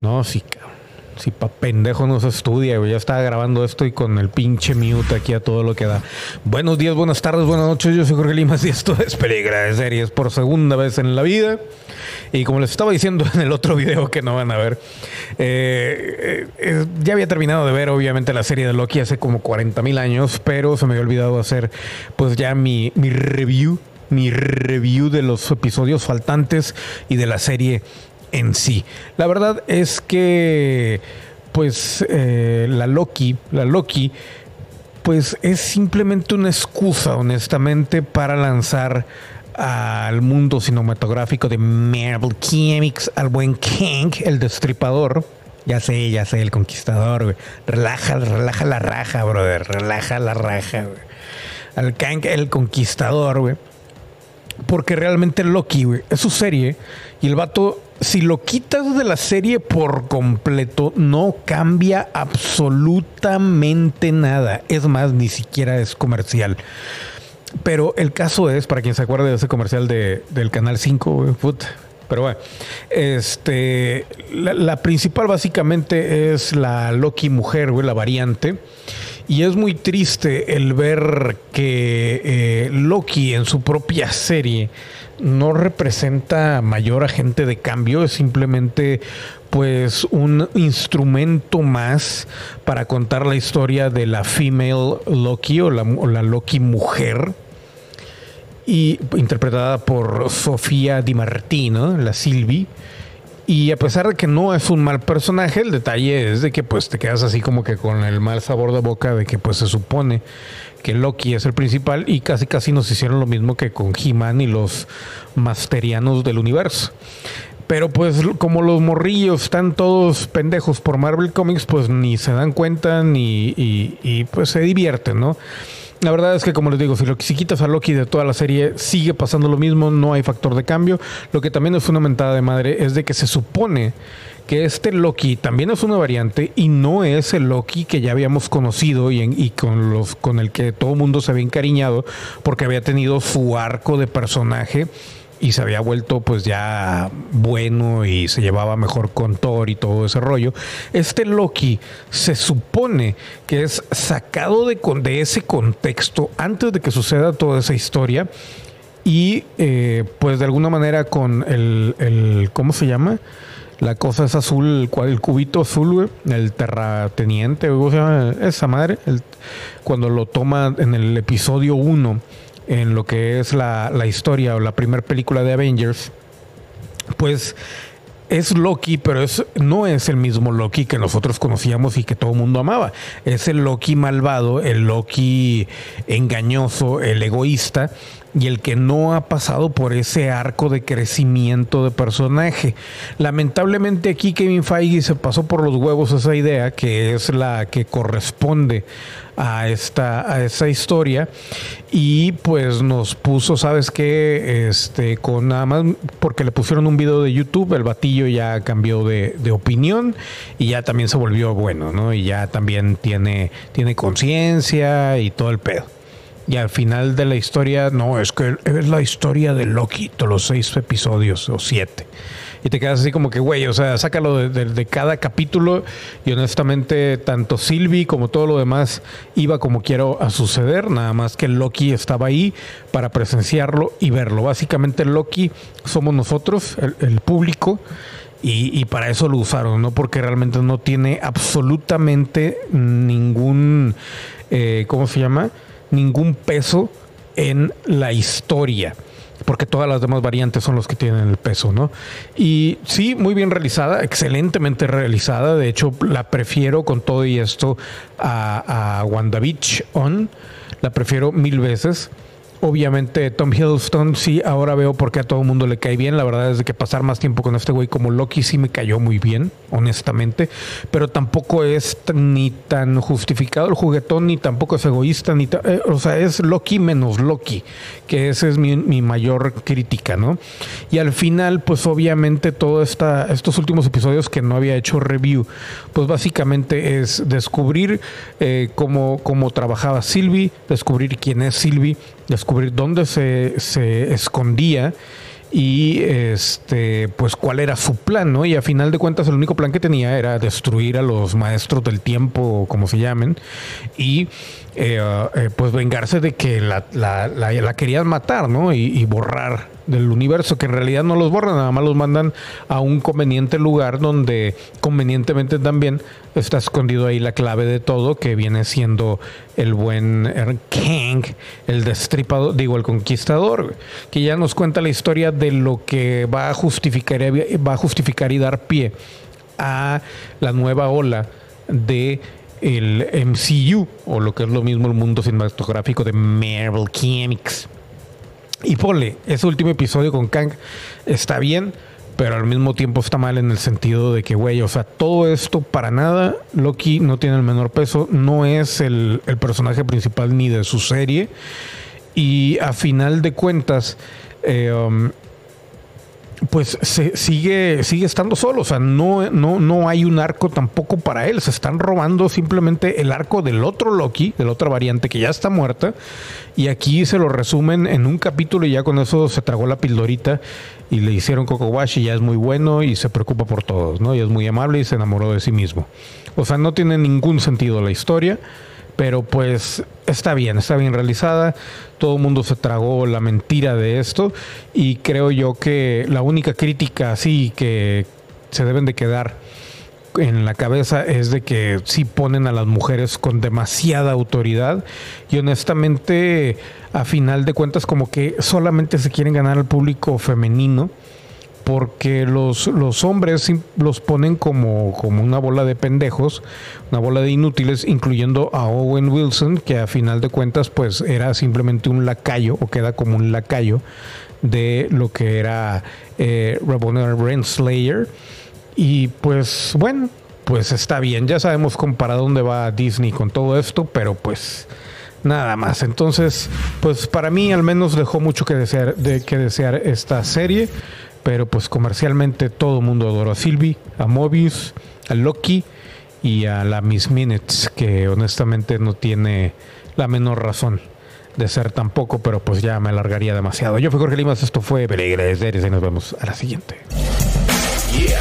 No, sí, Si pa' pendejo no se estudia, güey. Ya estaba grabando esto y con el pinche mute aquí a todo lo que da. Buenos días, buenas tardes, buenas noches. Yo soy Jorge Limas y esto es Peligra de Series por segunda vez en la vida. Y como les estaba diciendo en el otro video que no van a ver, eh, eh, ya había terminado de ver obviamente la serie de Loki hace como 40 mil años, pero se me había olvidado hacer pues ya mi, mi review, mi review de los episodios faltantes y de la serie en sí. La verdad es que, pues, eh, la Loki, la Loki, pues es simplemente una excusa, honestamente, para lanzar al mundo cinematográfico de Marvel Comics al buen Kang, el destripador. Ya sé, ya sé, el conquistador, güey. Relaja, relaja la raja, brother. Relaja la raja, güey. Al Kang, el conquistador, güey. Porque realmente Loki, güey, es su serie. Y el vato si lo quitas de la serie por completo, no cambia absolutamente nada. Es más, ni siquiera es comercial. Pero el caso es, para quien se acuerde de ese comercial de, del Canal 5, pero bueno, este, la, principal básicamente es la Loki mujer, güey, la variante. Y es muy triste el ver que eh, Loki en su propia serie no representa mayor agente de cambio, es simplemente pues un instrumento más para contar la historia de la female Loki o la, Loki mujer y interpretada por Sofía Di Martino, la Sylvie. Y a pesar de que no es un mal personaje, el detalle es de que pues te quedas así como que con el mal sabor de boca de que pues se supone que Loki es el principal y casi casi nos hicieron lo mismo que con He-Man y los masterianos del universo. Pero pues como los morrillos están todos pendejos por Marvel Comics, pues ni se dan cuenta ni y, pues se divierten, ¿no? La verdad es que, como les digo, si, lo, si quitas a Loki de toda la serie, sigue pasando lo mismo, no hay factor de cambio. Lo que también es una mentada de madre es de que se supone que este Loki también es una variante y no es el Loki que ya habíamos conocido y, y con, los, con el que todo mundo se había encariñado porque había tenido su arco de personaje y se había vuelto pues ya bueno y se llevaba mejor con Thor y todo ese rollo. Este Loki se supone que es sacado de, de ese contexto antes de que suceda toda esa historia y eh, pues de alguna manera con el, el ¿cómo se llama? La cosa es azul, el, cubito azul, el terrateniente, o sea, esa madre, cuando lo toma en el episodio 1, en lo que es la, la historia o la primera película de Avengers, pues es Loki, pero es, no es el mismo Loki que nosotros conocíamos y que todo el mundo amaba. Es el Loki malvado, el Loki engañoso, el egoísta y el que no ha pasado por ese arco de crecimiento de personaje. Lamentablemente aquí Kevin Feige se pasó por los huevos esa idea que es la que corresponde a esta a esa historia y pues nos puso, ¿sabes qué? Este con nada más porque le pusieron un video de YouTube, el batillo ya cambió de, de opinión y ya también se volvió bueno, ¿no? Y ya también tiene tiene conciencia y todo el pedo. Y al final de la historia, no, es que es la historia de Loki, todos los seis episodios o siete. Y te quedas así como que, güey, o sea, sácalo de, cada capítulo. Y honestamente, tanto Sylvie como todo lo demás iba como quiero a suceder. Nada más que Loki estaba ahí para presenciarlo y verlo. Básicamente, Loki somos nosotros, el, público. Y, y, para eso lo usaron, ¿no? Porque realmente no tiene absolutamente ningún, eh, ¿cómo se llama? ningún peso en la historia porque todas las demás variantes son los que tienen el peso, ¿no? Y sí, muy bien realizada, excelentemente realizada. De hecho, la prefiero con todo y esto a, a WandaVision. La prefiero mil veces. Obviamente Tom Hiddleston sí, ahora veo por qué a todo el mundo le cae bien. La verdad es que pasar más tiempo con este güey como Loki sí me cayó muy bien, honestamente. Pero tampoco es ni tan justificado el juguetón, ni tampoco es egoísta, ni eh, o sea, es Loki menos Loki, que esa es mi, mayor crítica, ¿no? Y al final, pues obviamente todos estos últimos episodios que no había hecho review, pues básicamente es descubrir eh, cómo, cómo trabajaba Sylvie, descubrir quién es Sylvie descubrir dónde se, se escondía y este pues cuál era su plan, ¿no? Y a final de cuentas el único plan que tenía era destruir a los maestros del tiempo, como se llamen, y eh, eh, pues vengarse de que la, la, querían matar, ¿no? Y, borrar del universo, que en realidad no los borran, nada más los mandan a un conveniente lugar donde convenientemente también está escondido ahí la clave de todo, que viene siendo el buen King, el destripador, digo, el conquistador, que ya nos cuenta la historia de lo que va a justificar, va a justificar y dar pie a la nueva ola de el MCU, o lo que es lo mismo el mundo cinematográfico de Marvel Comics. Y ponle, ese último episodio con Kang está bien, pero al mismo tiempo está mal en el sentido de que, güey, o sea, todo esto para nada, Loki no tiene el menor peso, no es el, personaje principal ni de su serie. Y a final de cuentas, eh, um, pues se sigue, sigue estando solo. O sea, no, no, no hay un arco tampoco para él. Se están robando simplemente el arco del otro Loki, de otra variante que ya está muerta. Y aquí se lo resumen en un capítulo y ya con eso se tragó la pildorita y le hicieron Coco Wash y ya es muy bueno y se preocupa por todos, ¿no? Y es muy amable y se enamoró de sí mismo. O sea, no tiene ningún sentido la historia pero pues está bien, está bien realizada. Todo el mundo se tragó la mentira de esto y creo yo que la única crítica así que se deben de quedar en la cabeza es de que sí ponen a las mujeres con demasiada autoridad y honestamente a final de cuentas como que solamente se quieren ganar al público femenino porque los, los hombres los ponen como, como una bola de pendejos, una bola de inútiles, incluyendo a Owen Wilson, que a final de cuentas pues era simplemente un lacayo o queda como un lacayo de lo que era eh, Renslayer. Y pues bueno, pues está bien, ya sabemos para dónde va Disney con todo esto, pero pues nada más. Entonces, pues para mí al menos dejó mucho que desear, de, que desear esta serie pero pues comercialmente todo el mundo adora a Sylvie, a Mobius, a Loki y a la Miss Minutes, que honestamente no tiene la menor razón de ser tampoco, pero pues ya me alargaría demasiado. Yo fui Jorge Limas, esto fue Peligras Series y nos vemos a la siguiente. Yeah.